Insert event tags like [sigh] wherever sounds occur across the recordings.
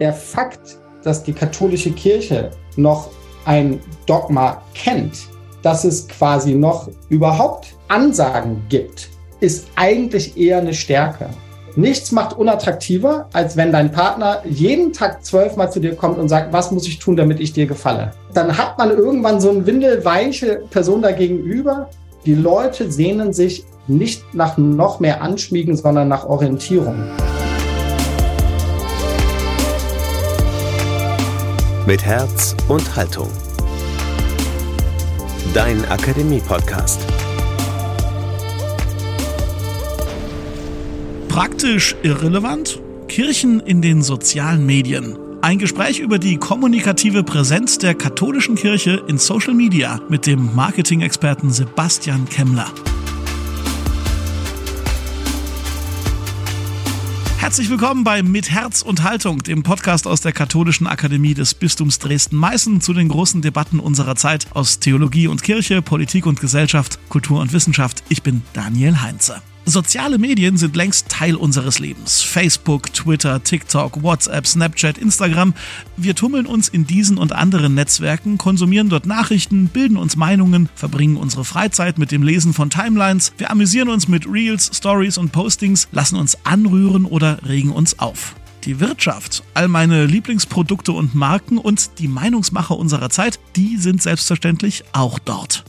der Fakt, dass die katholische Kirche noch ein Dogma kennt, dass es quasi noch überhaupt Ansagen gibt, ist eigentlich eher eine Stärke. Nichts macht unattraktiver, als wenn dein Partner jeden Tag zwölfmal zu dir kommt und sagt, was muss ich tun, damit ich dir gefalle. Dann hat man irgendwann so eine windelweiche Person dagegenüber. Die Leute sehnen sich nicht nach noch mehr Anschmiegen, sondern nach Orientierung. Mit Herz und Haltung. Dein Akademie-Podcast. Praktisch irrelevant? Kirchen in den sozialen Medien. Ein Gespräch über die kommunikative Präsenz der katholischen Kirche in Social Media mit dem Marketing-Experten Sebastian Kemmler. Herzlich willkommen bei Mit Herz und Haltung, dem Podcast aus der Katholischen Akademie des Bistums Dresden-Meißen zu den großen Debatten unserer Zeit aus Theologie und Kirche, Politik und Gesellschaft, Kultur und Wissenschaft. Ich bin Daniel Heinze. Soziale Medien sind längst Teil unseres Lebens. Facebook, Twitter, TikTok, WhatsApp, Snapchat, Instagram. Wir tummeln uns in diesen und anderen Netzwerken, konsumieren dort Nachrichten, bilden uns Meinungen, verbringen unsere Freizeit mit dem Lesen von Timelines. Wir amüsieren uns mit Reels, Stories und Postings, lassen uns anrühren oder regen uns auf. Die Wirtschaft, all meine Lieblingsprodukte und Marken und die Meinungsmacher unserer Zeit, die sind selbstverständlich auch dort.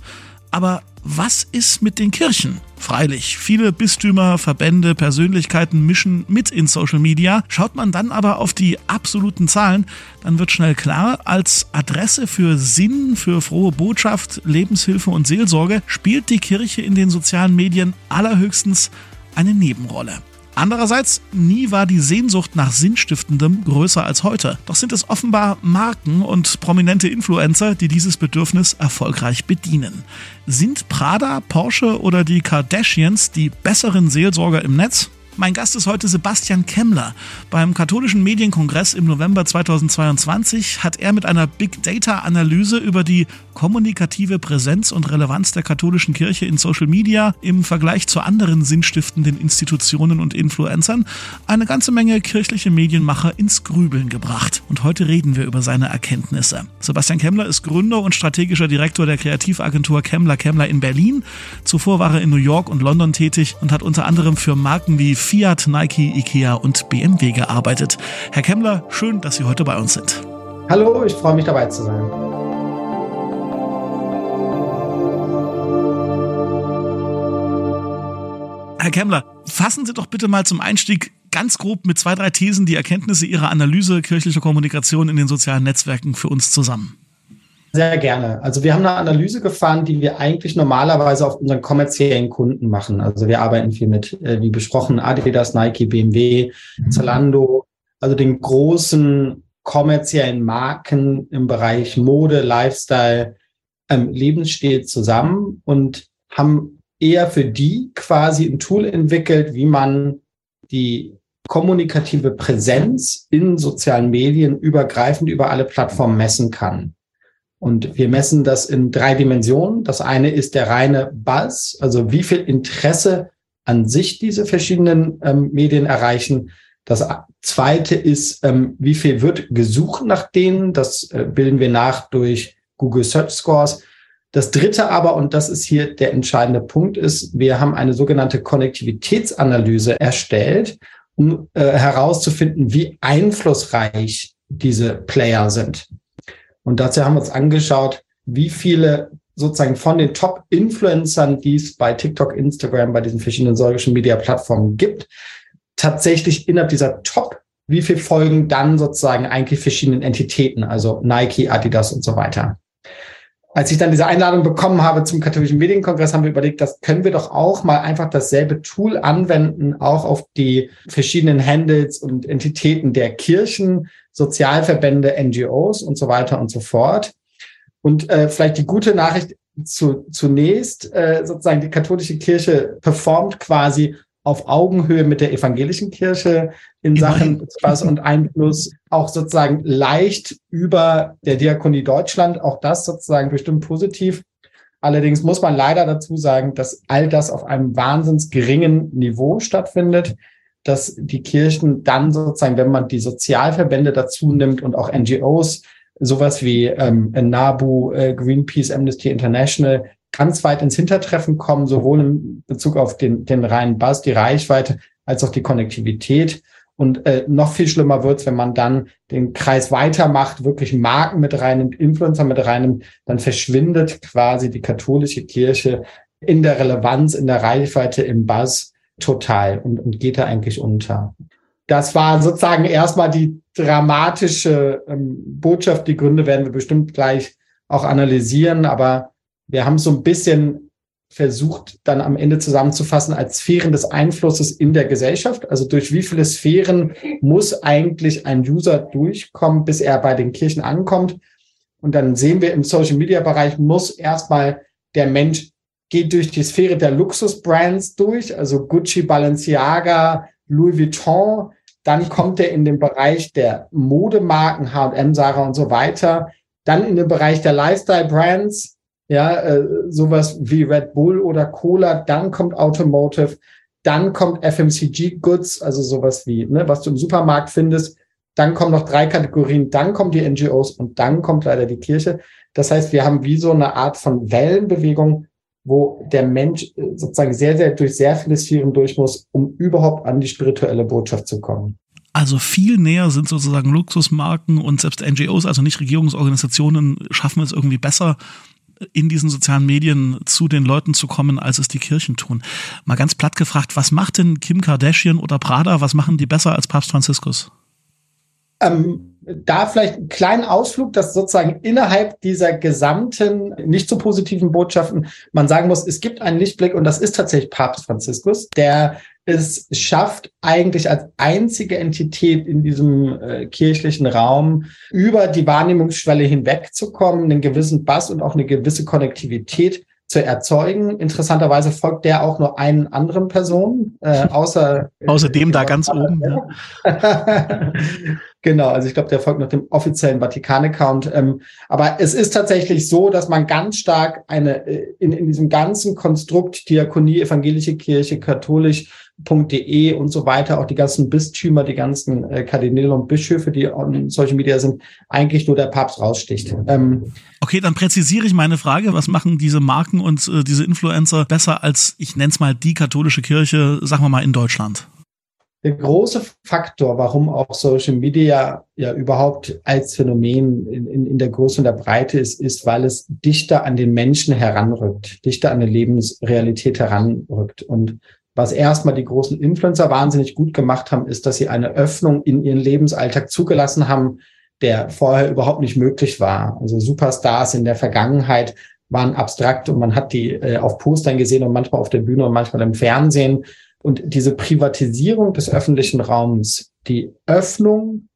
Aber was ist mit den Kirchen? Freilich, viele Bistümer, Verbände, Persönlichkeiten mischen mit in Social Media. Schaut man dann aber auf die absoluten Zahlen, dann wird schnell klar, als Adresse für Sinn, für frohe Botschaft, Lebenshilfe und Seelsorge spielt die Kirche in den sozialen Medien allerhöchstens eine Nebenrolle. Andererseits, nie war die Sehnsucht nach Sinnstiftendem größer als heute. Doch sind es offenbar Marken und prominente Influencer, die dieses Bedürfnis erfolgreich bedienen. Sind Prada, Porsche oder die Kardashians die besseren Seelsorger im Netz? Mein Gast ist heute Sebastian Kemmler. Beim Katholischen Medienkongress im November 2022 hat er mit einer Big Data Analyse über die kommunikative Präsenz und Relevanz der katholischen Kirche in Social Media im Vergleich zu anderen sinnstiftenden Institutionen und Influencern eine ganze Menge kirchliche Medienmacher ins Grübeln gebracht. Und heute reden wir über seine Erkenntnisse. Sebastian Kemmler ist Gründer und strategischer Direktor der Kreativagentur Kemmler Kemmler in Berlin. Zuvor war er in New York und London tätig und hat unter anderem für Marken wie Fiat, Nike, Ikea und BMW gearbeitet. Herr Kemmler, schön, dass Sie heute bei uns sind. Hallo, ich freue mich dabei zu sein. Herr Kemmler, fassen Sie doch bitte mal zum Einstieg ganz grob mit zwei, drei Thesen die Erkenntnisse Ihrer Analyse kirchlicher Kommunikation in den sozialen Netzwerken für uns zusammen. Sehr gerne. Also wir haben eine Analyse gefahren, die wir eigentlich normalerweise auf unseren kommerziellen Kunden machen. Also wir arbeiten viel mit, äh, wie besprochen, Adidas, Nike, BMW, Zalando, also den großen kommerziellen Marken im Bereich Mode, Lifestyle, ähm, Lebensstil zusammen und haben eher für die quasi ein Tool entwickelt, wie man die kommunikative Präsenz in sozialen Medien übergreifend über alle Plattformen messen kann. Und wir messen das in drei Dimensionen. Das eine ist der reine Buzz, also wie viel Interesse an sich diese verschiedenen ähm, Medien erreichen. Das zweite ist, ähm, wie viel wird gesucht nach denen. Das äh, bilden wir nach durch Google Search Scores. Das dritte aber, und das ist hier der entscheidende Punkt, ist, wir haben eine sogenannte Konnektivitätsanalyse erstellt, um äh, herauszufinden, wie einflussreich diese Player sind. Und dazu haben wir uns angeschaut, wie viele sozusagen von den Top-Influencern, die es bei TikTok, Instagram, bei diesen verschiedenen Social Media Plattformen gibt, tatsächlich innerhalb dieser Top, wie viel folgen dann sozusagen eigentlich verschiedenen Entitäten, also Nike, Adidas und so weiter. Als ich dann diese Einladung bekommen habe zum katholischen Medienkongress, haben wir überlegt, das können wir doch auch mal einfach dasselbe Tool anwenden, auch auf die verschiedenen Handles und Entitäten der Kirchen, Sozialverbände, NGOs und so weiter und so fort. Und äh, vielleicht die gute Nachricht zu, zunächst, äh, sozusagen die katholische Kirche performt quasi auf Augenhöhe mit der evangelischen Kirche in Sachen Spaß und Einfluss, auch sozusagen leicht über der Diakonie Deutschland, auch das sozusagen bestimmt positiv. Allerdings muss man leider dazu sagen, dass all das auf einem wahnsinns geringen Niveau stattfindet. dass die Kirchen dann sozusagen, wenn man die Sozialverbände dazu nimmt und auch NGOs, sowas wie ähm, NABU, äh, Greenpeace, Amnesty International, ganz weit ins Hintertreffen kommen, sowohl in Bezug auf den, den reinen Buzz, die Reichweite, als auch die Konnektivität. Und äh, noch viel schlimmer wird's, wenn man dann den Kreis weitermacht, wirklich Marken mit reinimmt, Influencer mit reinimmt, dann verschwindet quasi die katholische Kirche in der Relevanz, in der Reichweite, im Buzz total und, und geht da eigentlich unter. Das war sozusagen erstmal die dramatische ähm, Botschaft. Die Gründe werden wir bestimmt gleich auch analysieren, aber wir haben so ein bisschen versucht, dann am Ende zusammenzufassen als Sphären des Einflusses in der Gesellschaft. Also durch wie viele Sphären muss eigentlich ein User durchkommen, bis er bei den Kirchen ankommt. Und dann sehen wir im Social Media Bereich muss erstmal der Mensch geht durch die Sphäre der Luxusbrands durch, also Gucci, Balenciaga, Louis Vuitton. Dann kommt er in den Bereich der Modemarken, H&M, Sarah und so weiter. Dann in den Bereich der Lifestyle-Brands, ja, äh, sowas wie Red Bull oder Cola, dann kommt Automotive, dann kommt FMCG Goods, also sowas wie, ne, was du im Supermarkt findest, dann kommen noch drei Kategorien, dann kommen die NGOs und dann kommt leider die Kirche. Das heißt, wir haben wie so eine Art von Wellenbewegung, wo der Mensch äh, sozusagen sehr, sehr durch sehr viele Sphären durch muss, um überhaupt an die spirituelle Botschaft zu kommen. Also viel näher sind sozusagen Luxusmarken und selbst NGOs, also nicht Regierungsorganisationen, schaffen es irgendwie besser, in diesen sozialen Medien zu den Leuten zu kommen, als es die Kirchen tun. Mal ganz platt gefragt, was macht denn Kim Kardashian oder Prada, was machen die besser als Papst Franziskus? Ähm, da vielleicht einen kleinen Ausflug, dass sozusagen innerhalb dieser gesamten nicht so positiven Botschaften man sagen muss, es gibt einen Lichtblick und das ist tatsächlich Papst Franziskus, der es schafft, eigentlich als einzige Entität in diesem äh, kirchlichen Raum über die Wahrnehmungsschwelle hinwegzukommen, einen gewissen Bass und auch eine gewisse Konnektivität zu erzeugen. Interessanterweise folgt der auch nur einen anderen Personen, äh, außer [laughs] außerdem da ganz oben. Ja. [laughs] genau, also ich glaube, der folgt noch dem offiziellen Vatikan-Account. Ähm, aber es ist tatsächlich so, dass man ganz stark eine äh, in, in diesem ganzen Konstrukt Diakonie, evangelische Kirche, katholisch .de und so weiter, auch die ganzen Bistümer, die ganzen äh, Kardinäle und Bischöfe, die on Social Media sind, eigentlich nur der Papst raussticht. Ähm, okay, dann präzisiere ich meine Frage. Was machen diese Marken und äh, diese Influencer besser als, ich nenne es mal, die katholische Kirche, sagen wir mal, in Deutschland? Der große Faktor, warum auch Social Media ja überhaupt als Phänomen in, in, in der Größe und der Breite ist, ist, weil es dichter an den Menschen heranrückt, dichter an eine Lebensrealität heranrückt. Und was erstmal die großen Influencer wahnsinnig gut gemacht haben, ist, dass sie eine Öffnung in ihren Lebensalltag zugelassen haben, der vorher überhaupt nicht möglich war. Also Superstars in der Vergangenheit waren abstrakt und man hat die äh, auf Postern gesehen und manchmal auf der Bühne und manchmal im Fernsehen. Und diese Privatisierung des öffentlichen Raums, die Öffnung,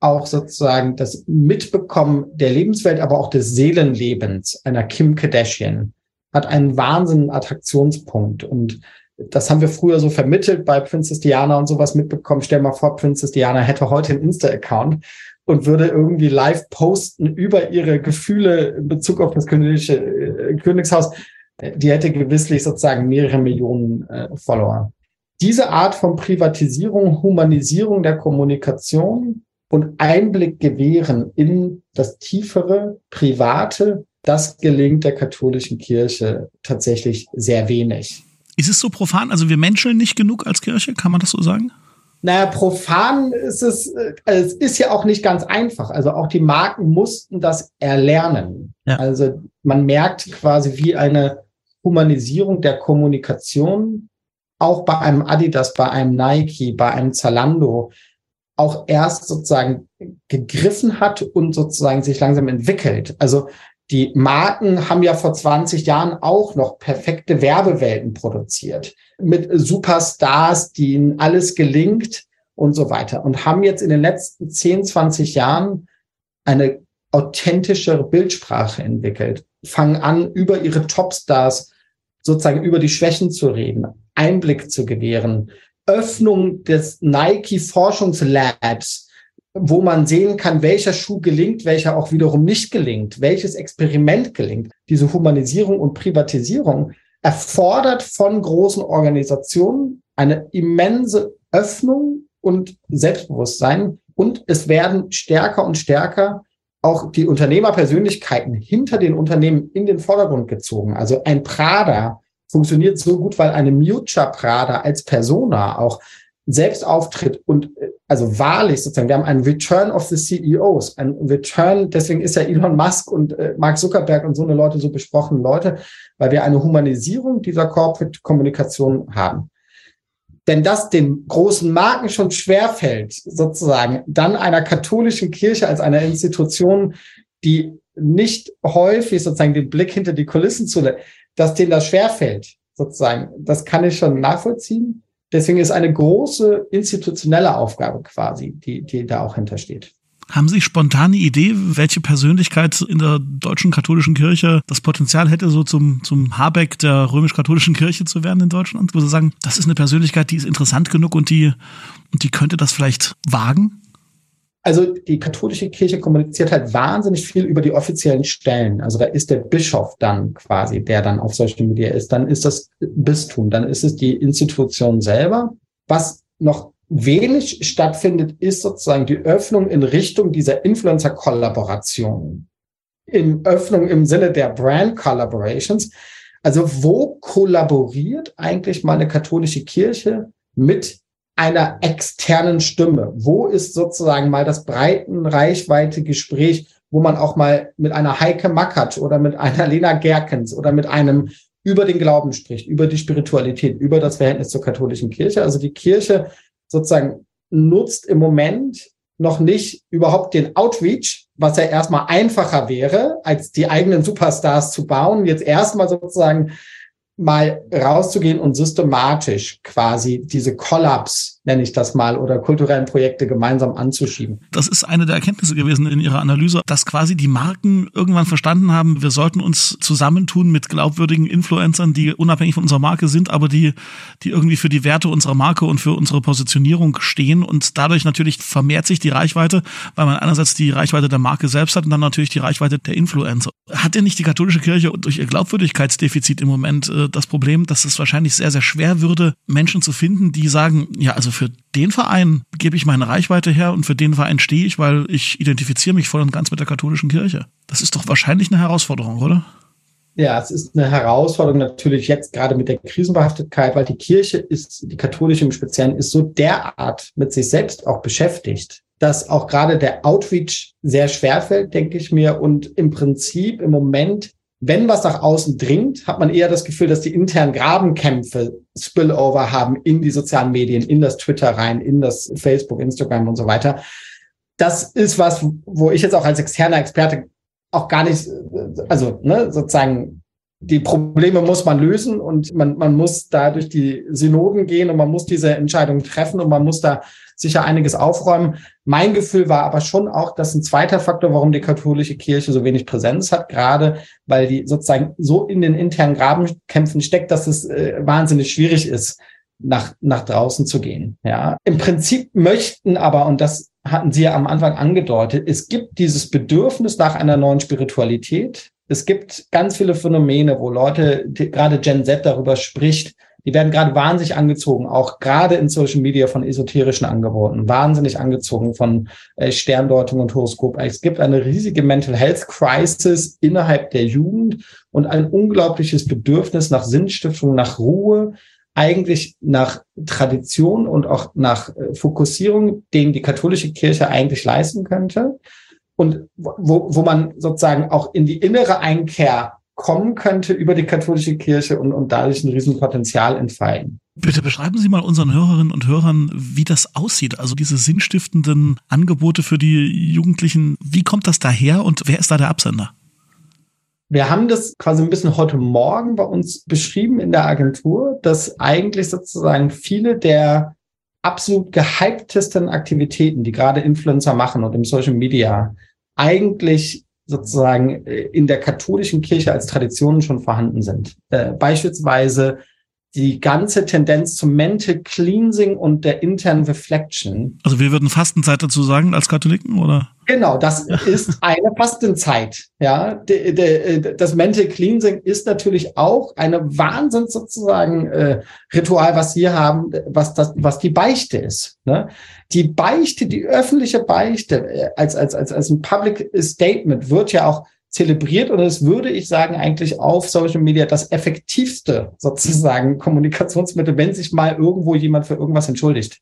auch sozusagen das Mitbekommen der Lebenswelt, aber auch des Seelenlebens einer Kim Kardashian, hat einen wahnsinnigen Attraktionspunkt. Und das haben wir früher so vermittelt bei Princess Diana und sowas mitbekommen. Stell mal vor, Princess Diana hätte heute einen Insta-Account und würde irgendwie live posten über ihre Gefühle in Bezug auf das königliche Königshaus. Die hätte gewisslich sozusagen mehrere Millionen äh, Follower. Diese Art von Privatisierung, Humanisierung der Kommunikation und Einblick gewähren in das tiefere, private, das gelingt der katholischen Kirche tatsächlich sehr wenig. Ist es so profan? Also wir menscheln nicht genug als Kirche, kann man das so sagen? Naja, profan ist es, äh, es ist ja auch nicht ganz einfach. Also auch die Marken mussten das erlernen. Ja. Also man merkt quasi wie eine Humanisierung der Kommunikation, auch bei einem Adidas, bei einem Nike, bei einem Zalando, auch erst sozusagen gegriffen hat und sozusagen sich langsam entwickelt. Also die Marken haben ja vor 20 Jahren auch noch perfekte Werbewelten produziert. Mit Superstars, denen alles gelingt und so weiter. Und haben jetzt in den letzten 10, 20 Jahren eine authentischere Bildsprache entwickelt, fangen an, über ihre Topstars sozusagen über die Schwächen zu reden, Einblick zu gewähren, Öffnung des Nike Forschungslabs wo man sehen kann, welcher Schuh gelingt, welcher auch wiederum nicht gelingt, welches Experiment gelingt. Diese Humanisierung und Privatisierung erfordert von großen Organisationen eine immense Öffnung und Selbstbewusstsein und es werden stärker und stärker auch die Unternehmerpersönlichkeiten hinter den Unternehmen in den Vordergrund gezogen. Also ein Prada funktioniert so gut, weil eine Miuccia Prada als Persona auch selbst auftritt und also wahrlich sozusagen, wir haben einen Return of the CEOs, ein Return, deswegen ist ja Elon Musk und äh, Mark Zuckerberg und so eine Leute so besprochen Leute, weil wir eine Humanisierung dieser Corporate Kommunikation haben. Denn das den großen Marken schon schwerfällt, sozusagen, dann einer katholischen Kirche als einer Institution, die nicht häufig sozusagen den Blick hinter die Kulissen zulässt, dass denen das schwerfällt, sozusagen, das kann ich schon nachvollziehen. Deswegen ist eine große institutionelle Aufgabe quasi, die, die da auch hintersteht. Haben Sie spontane Idee, welche Persönlichkeit in der deutschen katholischen Kirche das Potenzial hätte, so zum, zum Habeck der römisch-katholischen Kirche zu werden in Deutschland? Wo Sie sagen, das ist eine Persönlichkeit, die ist interessant genug und die, und die könnte das vielleicht wagen? Also die katholische Kirche kommuniziert halt wahnsinnig viel über die offiziellen Stellen. Also da ist der Bischof dann quasi, der dann auf Social Media ist. Dann ist das Bistum, dann ist es die Institution selber. Was noch wenig stattfindet, ist sozusagen die Öffnung in Richtung dieser Influencer-Kollaboration. In Öffnung im Sinne der Brand-Collaborations. Also wo kollaboriert eigentlich meine katholische Kirche mit einer externen Stimme? Wo ist sozusagen mal das breiten Reichweite Gespräch, wo man auch mal mit einer Heike Mackert oder mit einer Lena Gerkens oder mit einem über den Glauben spricht, über die Spiritualität, über das Verhältnis zur katholischen Kirche. Also die Kirche sozusagen nutzt im Moment noch nicht überhaupt den Outreach, was ja erstmal einfacher wäre, als die eigenen Superstars zu bauen. Jetzt erstmal sozusagen mal rauszugehen und systematisch quasi diese Kollaps, nenne ich das mal, oder kulturellen Projekte gemeinsam anzuschieben. Das ist eine der Erkenntnisse gewesen in Ihrer Analyse, dass quasi die Marken irgendwann verstanden haben, wir sollten uns zusammentun mit glaubwürdigen Influencern, die unabhängig von unserer Marke sind, aber die, die irgendwie für die Werte unserer Marke und für unsere Positionierung stehen und dadurch natürlich vermehrt sich die Reichweite, weil man einerseits die Reichweite der Marke selbst hat und dann natürlich die Reichweite der Influencer. Hat denn nicht die katholische Kirche durch ihr Glaubwürdigkeitsdefizit im Moment äh, das Problem, dass es wahrscheinlich sehr, sehr schwer würde, Menschen zu finden, die sagen, ja, also für den Verein gebe ich meine Reichweite her und für den Verein stehe ich, weil ich identifiziere mich voll und ganz mit der katholischen Kirche. Das ist doch wahrscheinlich eine Herausforderung, oder? Ja, es ist eine Herausforderung natürlich jetzt gerade mit der Krisenbehaftetkeit, weil die Kirche ist, die katholische im Speziellen, ist so derart mit sich selbst auch beschäftigt, dass auch gerade der Outreach sehr schwer fällt, denke ich mir, und im Prinzip im Moment wenn was nach außen dringt, hat man eher das Gefühl, dass die internen Grabenkämpfe Spillover haben in die sozialen Medien, in das Twitter rein, in das Facebook, Instagram und so weiter. Das ist was, wo ich jetzt auch als externer Experte auch gar nicht, also ne, sozusagen die Probleme muss man lösen und man, man muss da durch die Synoden gehen und man muss diese Entscheidung treffen und man muss da sicher einiges aufräumen. Mein Gefühl war aber schon auch, dass ein zweiter Faktor, warum die katholische Kirche so wenig Präsenz hat, gerade weil die sozusagen so in den internen Grabenkämpfen steckt, dass es äh, wahnsinnig schwierig ist, nach, nach draußen zu gehen. Ja, im Prinzip möchten aber, und das hatten Sie ja am Anfang angedeutet, es gibt dieses Bedürfnis nach einer neuen Spiritualität. Es gibt ganz viele Phänomene, wo Leute, gerade Gen Z darüber spricht, die werden gerade wahnsinnig angezogen, auch gerade in Social Media von esoterischen Angeboten, wahnsinnig angezogen von äh, Sterndeutung und Horoskop. Es gibt eine riesige Mental Health Crisis innerhalb der Jugend und ein unglaubliches Bedürfnis nach Sinnstiftung, nach Ruhe, eigentlich nach Tradition und auch nach äh, Fokussierung, den die katholische Kirche eigentlich leisten könnte. Und wo, wo man sozusagen auch in die innere Einkehr kommen könnte über die katholische Kirche und, und dadurch ein Riesenpotenzial entfalten. Bitte beschreiben Sie mal unseren Hörerinnen und Hörern, wie das aussieht. Also diese sinnstiftenden Angebote für die Jugendlichen. Wie kommt das daher und wer ist da der Absender? Wir haben das quasi ein bisschen heute Morgen bei uns beschrieben in der Agentur, dass eigentlich sozusagen viele der absolut gehyptesten Aktivitäten, die gerade Influencer machen und im Social Media, eigentlich sozusagen äh, in der katholischen Kirche als Traditionen schon vorhanden sind. Äh, beispielsweise die ganze Tendenz zum Mental Cleansing und der internen Reflection. Also wir würden Fastenzeit dazu sagen als Katholiken, oder? Genau, das ist eine Fastenzeit. Ja, de, de, das Mental Cleansing ist natürlich auch eine Wahnsinn sozusagen äh, Ritual, was wir haben, was das, was die Beichte ist. Ne? Die Beichte, die öffentliche Beichte äh, als als als als ein Public Statement wird ja auch zelebriert und es würde ich sagen eigentlich auf Social Media das effektivste [laughs] sozusagen Kommunikationsmittel, wenn sich mal irgendwo jemand für irgendwas entschuldigt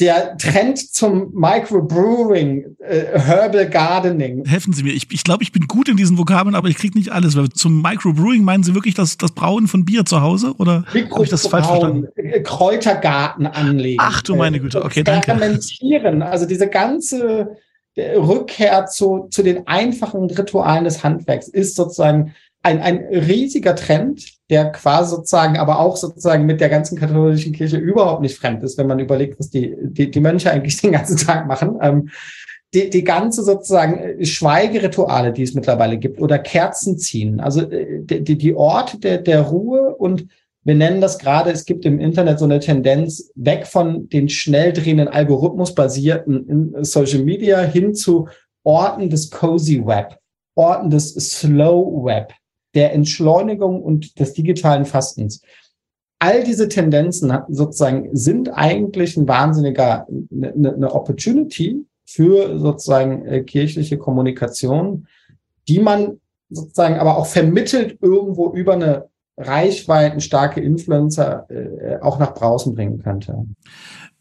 der Trend zum Microbrewing, äh, Herbal Gardening. Helfen Sie mir, ich, ich glaube, ich bin gut in diesen Vokabeln, aber ich kriege nicht alles. Zum Microbrewing meinen Sie wirklich das, das Brauen von Bier zu Hause? Oder habe ich das falsch verstanden? Äh, Kräutergarten anlegen. Ach du meine Güte, okay, danke. Fermentieren, also diese ganze äh, Rückkehr zu, zu den einfachen Ritualen des Handwerks ist sozusagen ein, ein riesiger Trend, der quasi sozusagen, aber auch sozusagen mit der ganzen katholischen Kirche überhaupt nicht fremd ist, wenn man überlegt, was die, die, die Mönche eigentlich [laughs] den ganzen Tag machen. Ähm, die, die ganze sozusagen äh, Schweigerituale, die es mittlerweile gibt, oder Kerzen ziehen, also äh, die, die Orte der, der Ruhe und wir nennen das gerade, es gibt im Internet so eine Tendenz weg von den schnell drehenden algorithmusbasierten Social Media hin zu Orten des Cozy Web, Orten des Slow Web, der Entschleunigung und des digitalen Fastens. All diese Tendenzen sozusagen sind eigentlich ein wahnsinniger, eine, eine Opportunity für sozusagen äh, kirchliche Kommunikation, die man sozusagen aber auch vermittelt irgendwo über eine Reichweiten starke Influencer äh, auch nach draußen bringen könnte.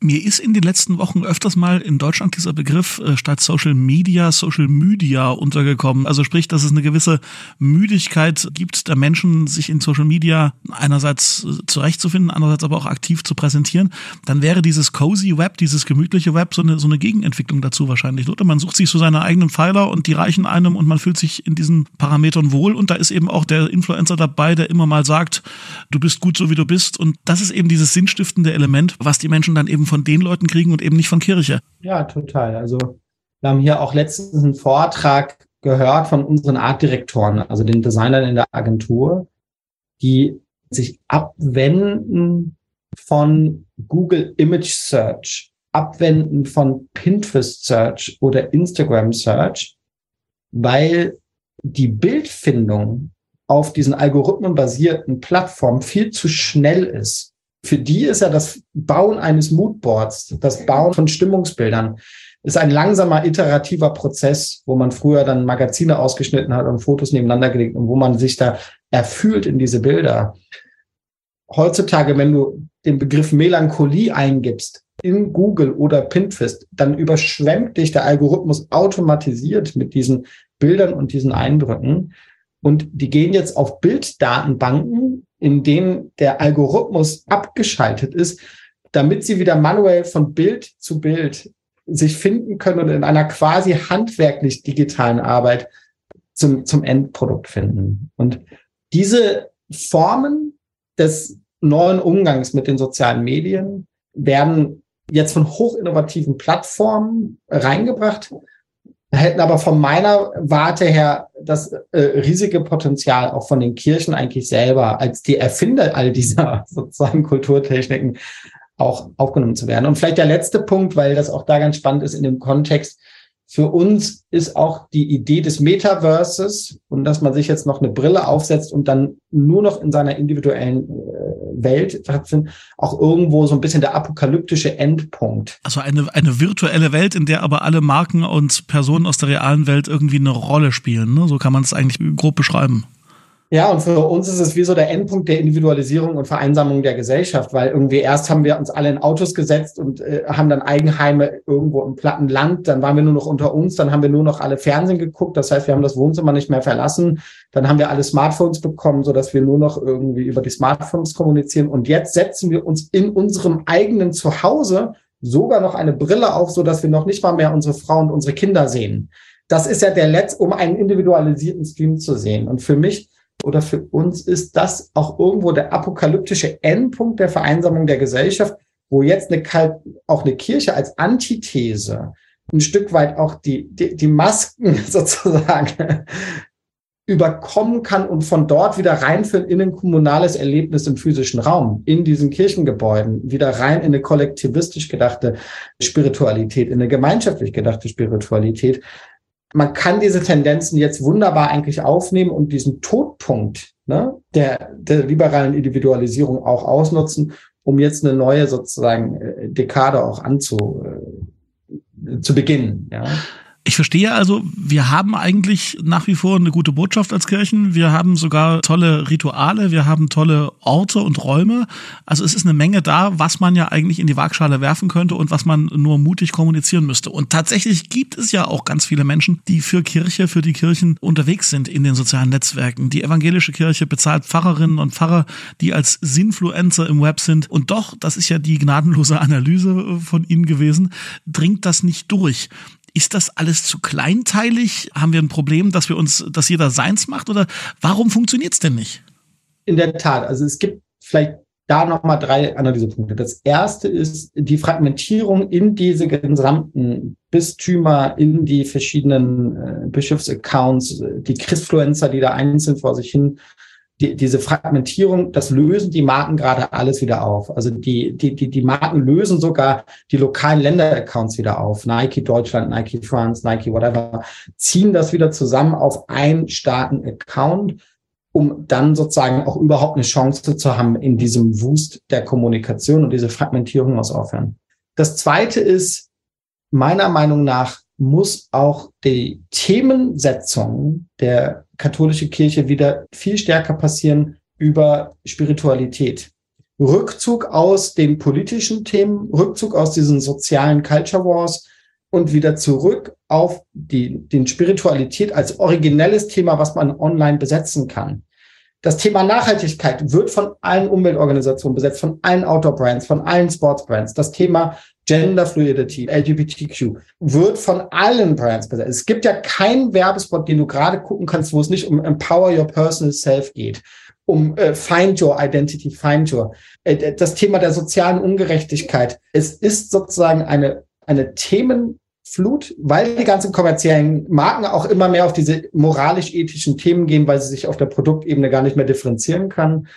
Mir ist in den letzten Wochen öfters mal in Deutschland dieser Begriff äh, statt Social Media Social Media untergekommen. Also sprich, dass es eine gewisse Müdigkeit gibt der Menschen, sich in Social Media einerseits äh, zurechtzufinden, andererseits aber auch aktiv zu präsentieren. Dann wäre dieses cozy Web, dieses gemütliche Web so eine, so eine Gegenentwicklung dazu wahrscheinlich. Oder man sucht sich so seine eigenen Pfeiler und die reichen einem und man fühlt sich in diesen Parametern wohl. Und da ist eben auch der Influencer dabei, der immer mal sagt, du bist gut so wie du bist. Und das ist eben dieses sinnstiftende Element, was die Menschen dann eben von den Leuten kriegen und eben nicht von Kirche. Ja, total. Also wir haben hier auch letztens einen Vortrag gehört von unseren Artdirektoren, also den Designern in der Agentur, die sich abwenden von Google Image Search, abwenden von Pinterest Search oder Instagram Search, weil die Bildfindung auf diesen algorithmenbasierten Plattformen viel zu schnell ist für die ist ja das Bauen eines Moodboards, das Bauen von Stimmungsbildern, ist ein langsamer, iterativer Prozess, wo man früher dann Magazine ausgeschnitten hat und Fotos nebeneinander gelegt und wo man sich da erfühlt in diese Bilder. Heutzutage, wenn du den Begriff Melancholie eingibst in Google oder Pinterest, dann überschwemmt dich der Algorithmus automatisiert mit diesen Bildern und diesen Eindrücken. Und die gehen jetzt auf Bilddatenbanken in denen der Algorithmus abgeschaltet ist, damit sie wieder manuell von Bild zu Bild sich finden können und in einer quasi handwerklich digitalen Arbeit zum, zum Endprodukt finden. Und diese Formen des neuen Umgangs mit den sozialen Medien werden jetzt von hochinnovativen Plattformen reingebracht, hätten aber von meiner Warte her das äh, riesige Potenzial auch von den Kirchen eigentlich selber als die Erfinder all dieser [laughs] sozusagen Kulturtechniken auch aufgenommen zu werden. Und vielleicht der letzte Punkt, weil das auch da ganz spannend ist in dem Kontext. Für uns ist auch die Idee des Metaverses und dass man sich jetzt noch eine Brille aufsetzt und dann nur noch in seiner individuellen äh, Welt auch irgendwo so ein bisschen der apokalyptische Endpunkt. Also eine, eine virtuelle Welt, in der aber alle Marken und Personen aus der realen Welt irgendwie eine Rolle spielen. Ne? So kann man es eigentlich grob beschreiben. Ja, und für uns ist es wie so der Endpunkt der Individualisierung und Vereinsamung der Gesellschaft, weil irgendwie erst haben wir uns alle in Autos gesetzt und äh, haben dann Eigenheime irgendwo im platten Land, dann waren wir nur noch unter uns, dann haben wir nur noch alle Fernsehen geguckt, das heißt, wir haben das Wohnzimmer nicht mehr verlassen, dann haben wir alle Smartphones bekommen, so dass wir nur noch irgendwie über die Smartphones kommunizieren und jetzt setzen wir uns in unserem eigenen Zuhause sogar noch eine Brille auf, so dass wir noch nicht mal mehr unsere Frau und unsere Kinder sehen. Das ist ja der Letz, um einen individualisierten Stream zu sehen. Und für mich oder für uns ist das auch irgendwo der apokalyptische Endpunkt der Vereinsamung der Gesellschaft, wo jetzt eine, auch eine Kirche als Antithese ein Stück weit auch die, die, die Masken [laughs] sozusagen überkommen kann und von dort wieder reinführen in ein kommunales Erlebnis im physischen Raum, in diesen Kirchengebäuden, wieder rein in eine kollektivistisch gedachte Spiritualität, in eine gemeinschaftlich gedachte Spiritualität, man kann diese Tendenzen jetzt wunderbar eigentlich aufnehmen und diesen Todpunkt ne, der, der liberalen Individualisierung auch ausnutzen, um jetzt eine neue sozusagen äh, Dekade auch anzu, äh, zu beginnen. Ja. Ich verstehe also, wir haben eigentlich nach wie vor eine gute Botschaft als Kirchen. Wir haben sogar tolle Rituale, wir haben tolle Orte und Räume. Also es ist eine Menge da, was man ja eigentlich in die Waagschale werfen könnte und was man nur mutig kommunizieren müsste. Und tatsächlich gibt es ja auch ganz viele Menschen, die für Kirche, für die Kirchen unterwegs sind in den sozialen Netzwerken. Die evangelische Kirche bezahlt Pfarrerinnen und Pfarrer, die als Sinfluencer im Web sind. Und doch, das ist ja die gnadenlose Analyse von Ihnen gewesen, dringt das nicht durch. Ist das alles zu kleinteilig? Haben wir ein Problem, dass wir uns, dass jeder seins macht? Oder warum funktioniert es denn nicht? In der Tat, also es gibt vielleicht da nochmal drei Analysepunkte. Das erste ist die Fragmentierung in diese gesamten Bistümer, in die verschiedenen äh, Bischofsaccounts, die Christfluencer, die da einzeln vor sich hin die, diese Fragmentierung, das lösen die Marken gerade alles wieder auf. Also die, die, die, die Marken lösen sogar die lokalen Länderaccounts wieder auf. Nike Deutschland, Nike France, Nike whatever, ziehen das wieder zusammen auf einen starken Account, um dann sozusagen auch überhaupt eine Chance zu haben in diesem Wust der Kommunikation und diese Fragmentierung muss aufhören. Das zweite ist, meiner Meinung nach muss auch die Themensetzung der katholischen Kirche wieder viel stärker passieren über Spiritualität. Rückzug aus den politischen Themen, Rückzug aus diesen sozialen Culture Wars und wieder zurück auf die, den Spiritualität als originelles Thema, was man online besetzen kann. Das Thema Nachhaltigkeit wird von allen Umweltorganisationen besetzt, von allen Outdoor-Brands, von allen Sports-Brands. Das Thema Gender Fluidity, LGBTQ wird von allen Brands besetzt. Es gibt ja keinen Werbespot, den du gerade gucken kannst, wo es nicht um Empower Your Personal Self geht, um äh, Find Your Identity, Find Your. Äh, das Thema der sozialen Ungerechtigkeit. Es ist sozusagen eine, eine Themen Flut, weil die ganzen kommerziellen Marken auch immer mehr auf diese moralisch-ethischen Themen gehen, weil sie sich auf der Produktebene gar nicht mehr differenzieren kann.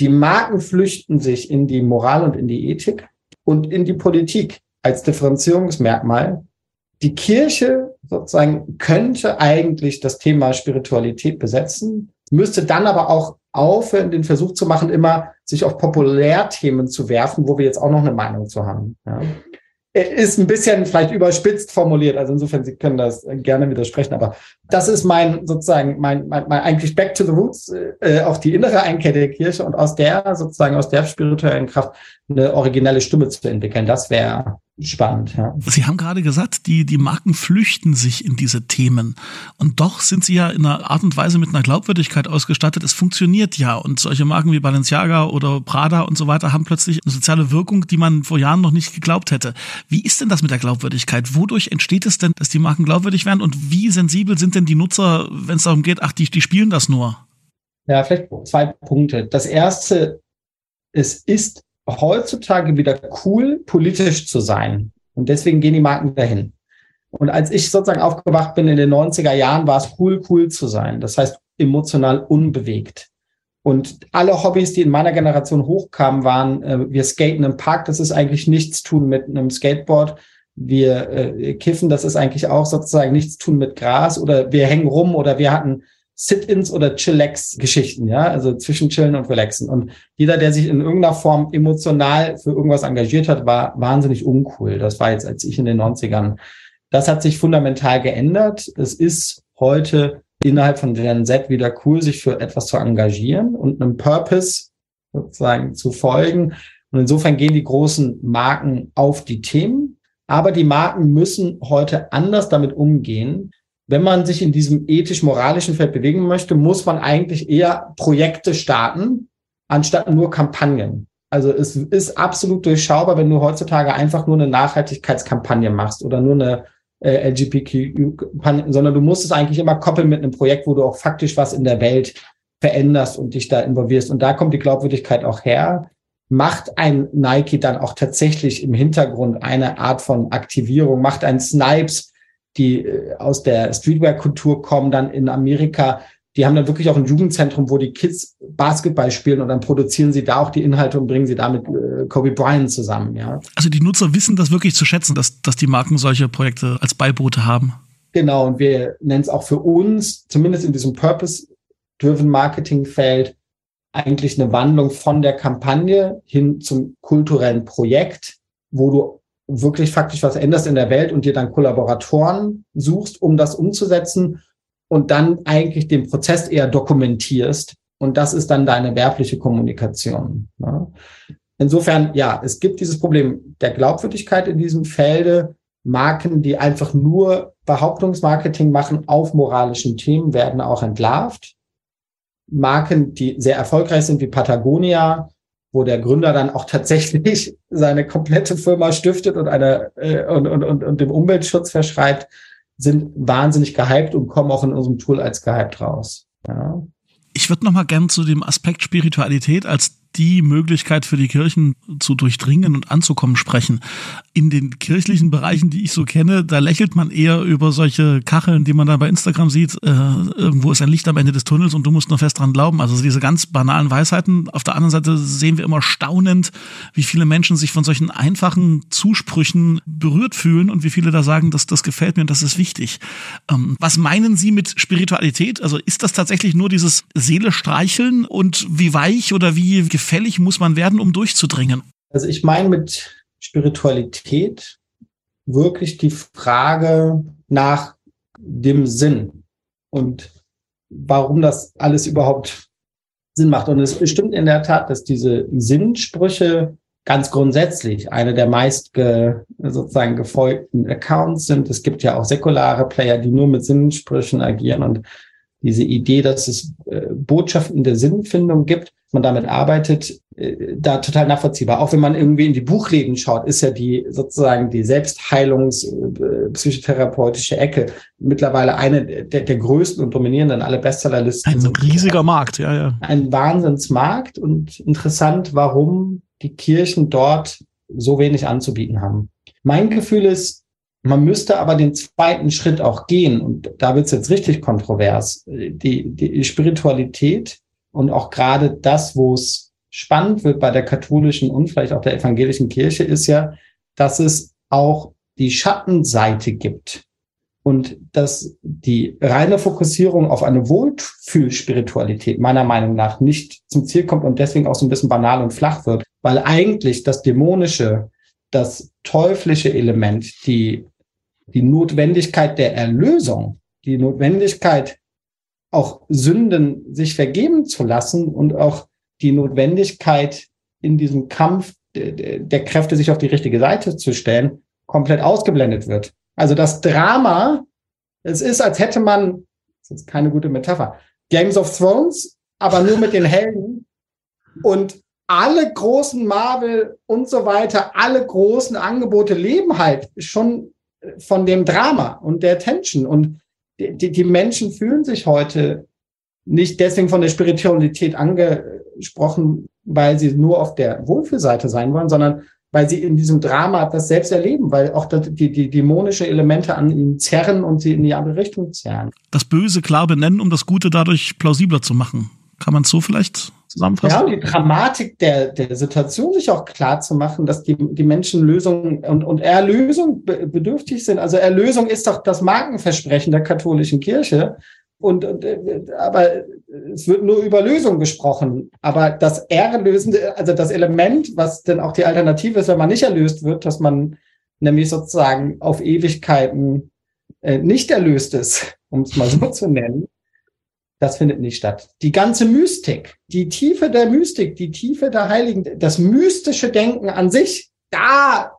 Die Marken flüchten sich in die Moral und in die Ethik und in die Politik als Differenzierungsmerkmal. Die Kirche sozusagen könnte eigentlich das Thema Spiritualität besetzen, müsste dann aber auch aufhören, den Versuch zu machen, immer sich auf Populärthemen zu werfen, wo wir jetzt auch noch eine Meinung zu haben. Ja ist ein bisschen vielleicht überspitzt formuliert. Also insofern, Sie können das gerne widersprechen. Aber das ist mein sozusagen mein, mein, mein eigentlich Back to the Roots, äh, auf die innere Einkette der Kirche und aus der sozusagen aus der spirituellen Kraft eine originelle Stimme zu entwickeln. Das wäre spannend. Ja. Sie haben gerade gesagt, die, die Marken flüchten sich in diese Themen. Und doch sind sie ja in einer Art und Weise mit einer Glaubwürdigkeit ausgestattet. Es funktioniert ja. Und solche Marken wie Balenciaga oder Prada und so weiter haben plötzlich eine soziale Wirkung, die man vor Jahren noch nicht geglaubt hätte. Wie ist denn das mit der Glaubwürdigkeit? Wodurch entsteht es denn, dass die Marken glaubwürdig werden? Und wie sensibel sind denn die Nutzer, wenn es darum geht, ach, die, die spielen das nur? Ja, vielleicht zwei Punkte. Das erste, es ist heutzutage wieder cool, politisch zu sein. Und deswegen gehen die Marken dahin. Und als ich sozusagen aufgewacht bin in den 90er Jahren, war es cool, cool zu sein. Das heißt, emotional unbewegt. Und alle Hobbys, die in meiner Generation hochkamen, waren, äh, wir skaten im Park, das ist eigentlich nichts tun mit einem Skateboard. Wir äh, kiffen, das ist eigentlich auch sozusagen nichts tun mit Gras. Oder wir hängen rum oder wir hatten Sit-ins oder Chillax-Geschichten, ja, also zwischen Chillen und Relaxen. Und jeder, der sich in irgendeiner Form emotional für irgendwas engagiert hat, war wahnsinnig uncool. Das war jetzt, als ich in den 90ern. Das hat sich fundamental geändert. Es ist heute innerhalb von Gen Z wieder cool, sich für etwas zu engagieren und einem Purpose sozusagen zu folgen. Und insofern gehen die großen Marken auf die Themen. Aber die Marken müssen heute anders damit umgehen, wenn man sich in diesem ethisch-moralischen Feld bewegen möchte, muss man eigentlich eher Projekte starten, anstatt nur Kampagnen. Also es ist absolut durchschaubar, wenn du heutzutage einfach nur eine Nachhaltigkeitskampagne machst oder nur eine äh, LGBTQ-Kampagne, sondern du musst es eigentlich immer koppeln mit einem Projekt, wo du auch faktisch was in der Welt veränderst und dich da involvierst. Und da kommt die Glaubwürdigkeit auch her. Macht ein Nike dann auch tatsächlich im Hintergrund eine Art von Aktivierung? Macht ein Snipes die äh, aus der Streetwear-Kultur kommen, dann in Amerika, die haben dann wirklich auch ein Jugendzentrum, wo die Kids Basketball spielen und dann produzieren sie da auch die Inhalte und bringen sie damit äh, Kobe Bryant zusammen, ja. Also die Nutzer wissen das wirklich zu schätzen, dass, dass die Marken solche Projekte als Beiboote haben. Genau, und wir nennen es auch für uns, zumindest in diesem Purpose-Driven Marketing-Feld, eigentlich eine Wandlung von der Kampagne hin zum kulturellen Projekt, wo du wirklich faktisch was änderst in der Welt und dir dann Kollaboratoren suchst, um das umzusetzen und dann eigentlich den Prozess eher dokumentierst. Und das ist dann deine werbliche Kommunikation. Ne? Insofern, ja, es gibt dieses Problem der Glaubwürdigkeit in diesem Felde. Marken, die einfach nur Behauptungsmarketing machen auf moralischen Themen, werden auch entlarvt. Marken, die sehr erfolgreich sind, wie Patagonia, wo der Gründer dann auch [laughs] tatsächlich seine komplette Firma stiftet und eine äh, und, und, und, und dem Umweltschutz verschreibt, sind wahnsinnig gehypt und kommen auch in unserem Tool als gehypt raus. Ja. Ich würde noch mal gern zu dem Aspekt Spiritualität als die Möglichkeit für die Kirchen zu durchdringen und anzukommen sprechen. In den kirchlichen Bereichen, die ich so kenne, da lächelt man eher über solche Kacheln, die man da bei Instagram sieht. Äh, irgendwo ist ein Licht am Ende des Tunnels und du musst nur fest dran glauben. Also diese ganz banalen Weisheiten. Auf der anderen Seite sehen wir immer staunend, wie viele Menschen sich von solchen einfachen Zusprüchen berührt fühlen und wie viele da sagen, dass das gefällt mir und das ist wichtig. Ähm, was meinen Sie mit Spiritualität? Also ist das tatsächlich nur dieses Seele streicheln und wie weich oder wie gefällig muss man werden, um durchzudringen? Also ich meine mit Spiritualität wirklich die Frage nach dem Sinn und warum das alles überhaupt Sinn macht. Und es stimmt in der Tat, dass diese Sinnsprüche ganz grundsätzlich eine der meist ge, sozusagen gefolgten Accounts sind. Es gibt ja auch säkulare Player, die nur mit Sinnsprüchen agieren und diese Idee, dass es äh, Botschaften der Sinnfindung gibt, man damit arbeitet, äh, da total nachvollziehbar. Auch wenn man irgendwie in die Buchläden schaut, ist ja die sozusagen die Selbstheilungs äh, Ecke mittlerweile eine der, der größten und dominierenden alle Bestsellerlisten. Ein riesiger Markt, ja, ja. Ein Wahnsinnsmarkt und interessant, warum die Kirchen dort so wenig anzubieten haben. Mein Gefühl ist, man müsste aber den zweiten Schritt auch gehen. Und da wird es jetzt richtig kontrovers. Die, die Spiritualität und auch gerade das, wo es spannend wird bei der katholischen und vielleicht auch der evangelischen Kirche, ist ja, dass es auch die Schattenseite gibt. Und dass die reine Fokussierung auf eine Wohlfühlspiritualität meiner Meinung nach nicht zum Ziel kommt und deswegen auch so ein bisschen banal und flach wird, weil eigentlich das Dämonische, das teuflische Element, die, die Notwendigkeit der Erlösung, die Notwendigkeit, auch Sünden sich vergeben zu lassen und auch die Notwendigkeit in diesem Kampf der, Kräfte, sich auf die richtige Seite zu stellen, komplett ausgeblendet wird. Also das Drama, es ist, als hätte man, das ist keine gute Metapher, Games of Thrones, aber nur mit den Helden und alle großen Marvel und so weiter, alle großen Angebote leben halt schon von dem Drama und der Tension. Und die, die Menschen fühlen sich heute nicht deswegen von der Spiritualität angesprochen, weil sie nur auf der Wohlfühlseite sein wollen, sondern weil sie in diesem Drama das selbst erleben, weil auch die, die dämonische Elemente an ihnen zerren und sie in die andere Richtung zerren. Das Böse klar benennen, um das Gute dadurch plausibler zu machen. Kann man es so vielleicht zusammenfassen? Ja, die Dramatik der, der Situation sich auch klar zu machen, dass die, die Menschen Lösung und, und Erlösung bedürftig sind. Also Erlösung ist doch das Markenversprechen der katholischen Kirche. Und, und aber es wird nur über Lösung gesprochen. Aber das Erlösende, also das Element, was denn auch die Alternative ist, wenn man nicht erlöst wird, dass man nämlich sozusagen auf Ewigkeiten äh, nicht erlöst ist, um es mal so zu nennen, das findet nicht statt. Die ganze Mystik, die Tiefe der Mystik, die Tiefe der Heiligen, das mystische Denken an sich, da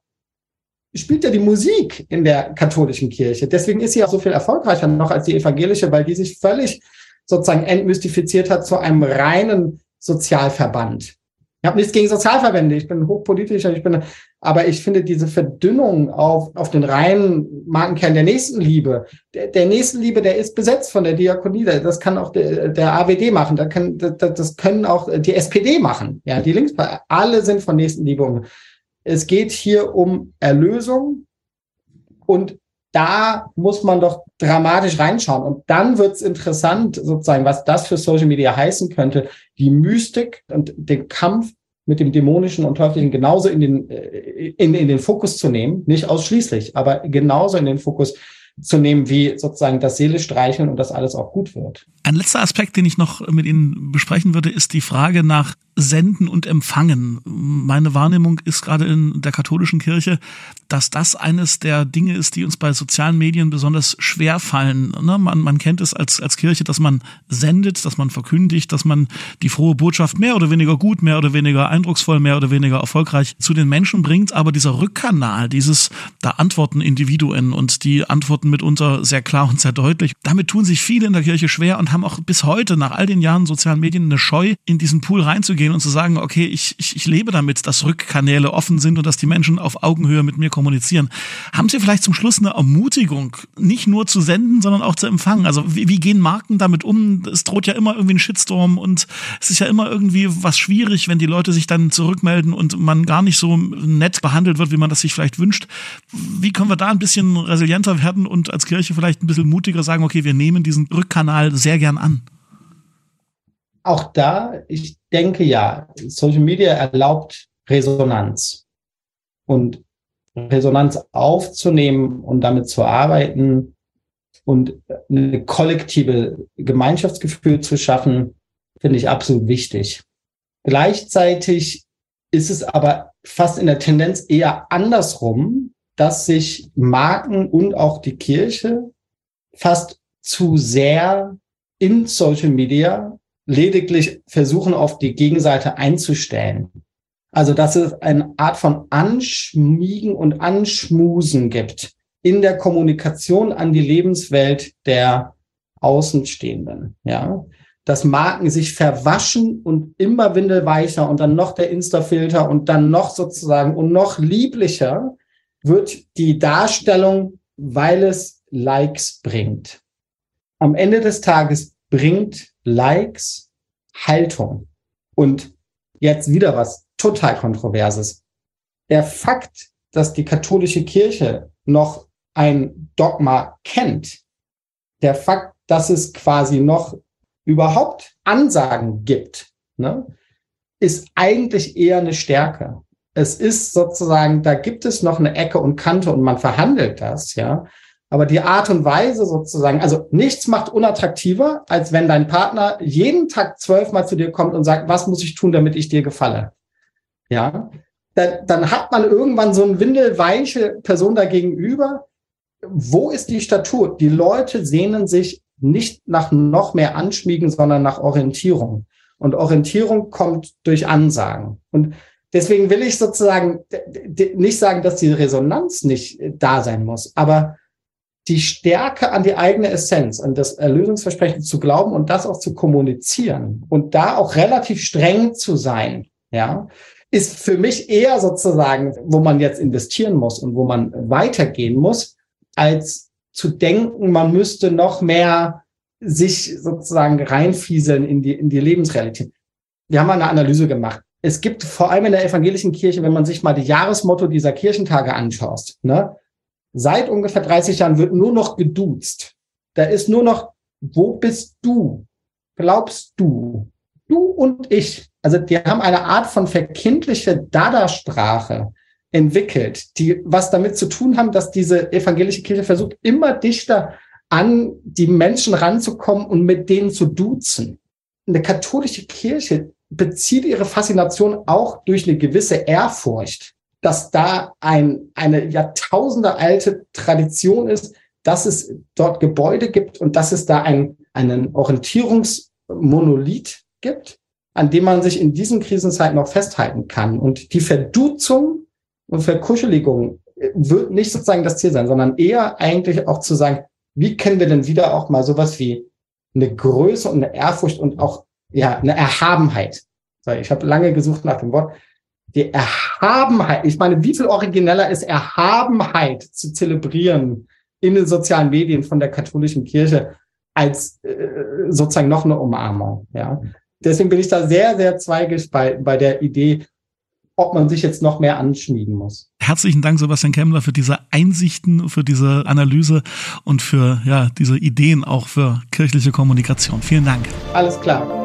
spielt ja die Musik in der katholischen Kirche. Deswegen ist sie auch so viel erfolgreicher noch als die evangelische, weil die sich völlig sozusagen entmystifiziert hat zu einem reinen Sozialverband. Ich habe nichts gegen Sozialverbände, ich bin hochpolitischer, ich bin, aber ich finde diese Verdünnung auf, auf den reinen Markenkern der Nächstenliebe, der, der Nächstenliebe, der ist besetzt von der Diakonie, das kann auch der, der AWD machen, das, kann, das, das können auch die SPD machen, ja, die Linkspartei, alle sind von Nächstenliebe. Es geht hier um Erlösung und da muss man doch dramatisch reinschauen. Und dann wird es interessant, sozusagen, was das für Social Media heißen könnte, die Mystik und den Kampf mit dem Dämonischen und Teuflischen genauso in den, äh, in, in den Fokus zu nehmen. Nicht ausschließlich, aber genauso in den Fokus zu nehmen, wie sozusagen das Seele streicheln und dass alles auch gut wird. Ein letzter Aspekt, den ich noch mit Ihnen besprechen würde, ist die Frage nach Senden und Empfangen. Meine Wahrnehmung ist gerade in der katholischen Kirche, dass das eines der Dinge ist, die uns bei sozialen Medien besonders schwer fallen. Ne? Man, man kennt es als, als Kirche, dass man sendet, dass man verkündigt, dass man die frohe Botschaft mehr oder weniger gut, mehr oder weniger eindrucksvoll, mehr oder weniger erfolgreich zu den Menschen bringt. Aber dieser Rückkanal, dieses, da antworten Individuen und die antworten mitunter sehr klar und sehr deutlich, damit tun sich viele in der Kirche schwer und haben auch bis heute nach all den Jahren sozialen Medien eine Scheu, in diesen Pool reinzugehen und zu sagen, okay, ich, ich, ich lebe damit, dass Rückkanäle offen sind und dass die Menschen auf Augenhöhe mit mir kommunizieren. Haben Sie vielleicht zum Schluss eine Ermutigung, nicht nur zu senden, sondern auch zu empfangen? Also wie, wie gehen Marken damit um? Es droht ja immer irgendwie ein Shitstorm und es ist ja immer irgendwie was schwierig, wenn die Leute sich dann zurückmelden und man gar nicht so nett behandelt wird, wie man das sich vielleicht wünscht. Wie können wir da ein bisschen resilienter werden und als Kirche vielleicht ein bisschen mutiger sagen, okay, wir nehmen diesen Rückkanal sehr gern an? Auch da, ich denke ja, Social Media erlaubt Resonanz. Und Resonanz aufzunehmen und damit zu arbeiten und eine kollektive Gemeinschaftsgefühl zu schaffen, finde ich absolut wichtig. Gleichzeitig ist es aber fast in der Tendenz eher andersrum, dass sich Marken und auch die Kirche fast zu sehr in Social Media lediglich versuchen, auf die Gegenseite einzustellen. Also, dass es eine Art von Anschmiegen und Anschmusen gibt in der Kommunikation an die Lebenswelt der Außenstehenden, ja. Dass Marken sich verwaschen und immer windelweicher und dann noch der Insta-Filter und dann noch sozusagen und noch lieblicher wird die Darstellung, weil es Likes bringt. Am Ende des Tages bringt Likes Haltung. Und jetzt wieder was total Kontroverses. Der Fakt, dass die katholische Kirche noch ein Dogma kennt, der Fakt, dass es quasi noch überhaupt Ansagen gibt, ne, ist eigentlich eher eine Stärke. Es ist sozusagen, da gibt es noch eine Ecke und Kante und man verhandelt das, ja. Aber die Art und Weise sozusagen, also nichts macht unattraktiver, als wenn dein Partner jeden Tag zwölfmal zu dir kommt und sagt, was muss ich tun, damit ich dir gefalle? Ja, dann, dann hat man irgendwann so eine windelweiche Person dagegenüber. Wo ist die Statur? Die Leute sehnen sich nicht nach noch mehr Anschmiegen, sondern nach Orientierung. Und Orientierung kommt durch Ansagen. Und deswegen will ich sozusagen nicht sagen, dass die Resonanz nicht da sein muss, aber die Stärke an die eigene Essenz, an das Erlösungsversprechen zu glauben und das auch zu kommunizieren und da auch relativ streng zu sein, ja, ist für mich eher sozusagen, wo man jetzt investieren muss und wo man weitergehen muss, als zu denken, man müsste noch mehr sich sozusagen reinfieseln in die, in die Lebensrealität. Wir haben eine Analyse gemacht. Es gibt vor allem in der evangelischen Kirche, wenn man sich mal die Jahresmotto dieser Kirchentage anschaut, ne, seit ungefähr 30 Jahren wird nur noch geduzt. Da ist nur noch, wo bist du? Glaubst du? Du und ich. Also die haben eine Art von verkindlicher Dada-Sprache entwickelt, die was damit zu tun haben, dass diese evangelische Kirche versucht, immer dichter an die Menschen ranzukommen und mit denen zu duzen. Eine katholische Kirche bezieht ihre Faszination auch durch eine gewisse Ehrfurcht dass da ein, eine Jahrtausende alte Tradition ist, dass es dort Gebäude gibt und dass es da ein, einen Orientierungsmonolith gibt, an dem man sich in diesen Krisenzeiten noch festhalten kann. Und die Verduzung und Verkuscheligung wird nicht sozusagen das Ziel sein, sondern eher eigentlich auch zu sagen, wie können wir denn wieder auch mal sowas wie eine Größe und eine Ehrfurcht und auch ja eine Erhabenheit. Ich habe lange gesucht nach dem Wort die Erhabenheit, ich meine, wie viel origineller ist Erhabenheit zu zelebrieren in den sozialen Medien von der katholischen Kirche als äh, sozusagen noch eine Umarmung, ja. Deswegen bin ich da sehr, sehr bei, bei der Idee, ob man sich jetzt noch mehr anschmiegen muss. Herzlichen Dank, Sebastian Kemmler, für diese Einsichten, für diese Analyse und für ja, diese Ideen auch für kirchliche Kommunikation. Vielen Dank. Alles klar.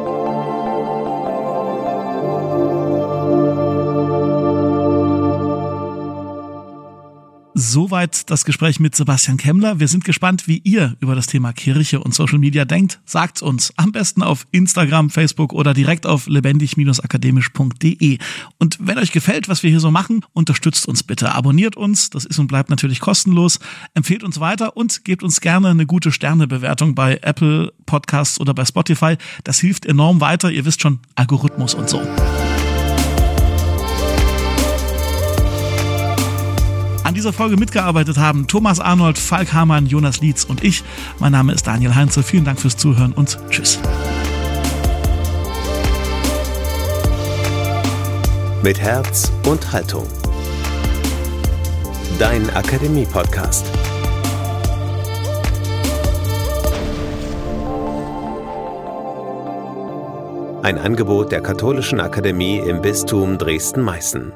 Soweit das Gespräch mit Sebastian Kemmler. Wir sind gespannt, wie ihr über das Thema Kirche und Social Media denkt. Sagt uns am besten auf Instagram, Facebook oder direkt auf lebendig-akademisch.de. Und wenn euch gefällt, was wir hier so machen, unterstützt uns bitte. Abonniert uns, das ist und bleibt natürlich kostenlos. Empfehlt uns weiter und gebt uns gerne eine gute Sternebewertung bei Apple Podcasts oder bei Spotify. Das hilft enorm weiter. Ihr wisst schon, Algorithmus und so. An dieser Folge mitgearbeitet haben Thomas Arnold, Falk Hamann, Jonas Lietz und ich. Mein Name ist Daniel Heinze. Vielen Dank fürs Zuhören und tschüss. Mit Herz und Haltung. Dein Akademie-Podcast. Ein Angebot der Katholischen Akademie im Bistum Dresden-Meißen.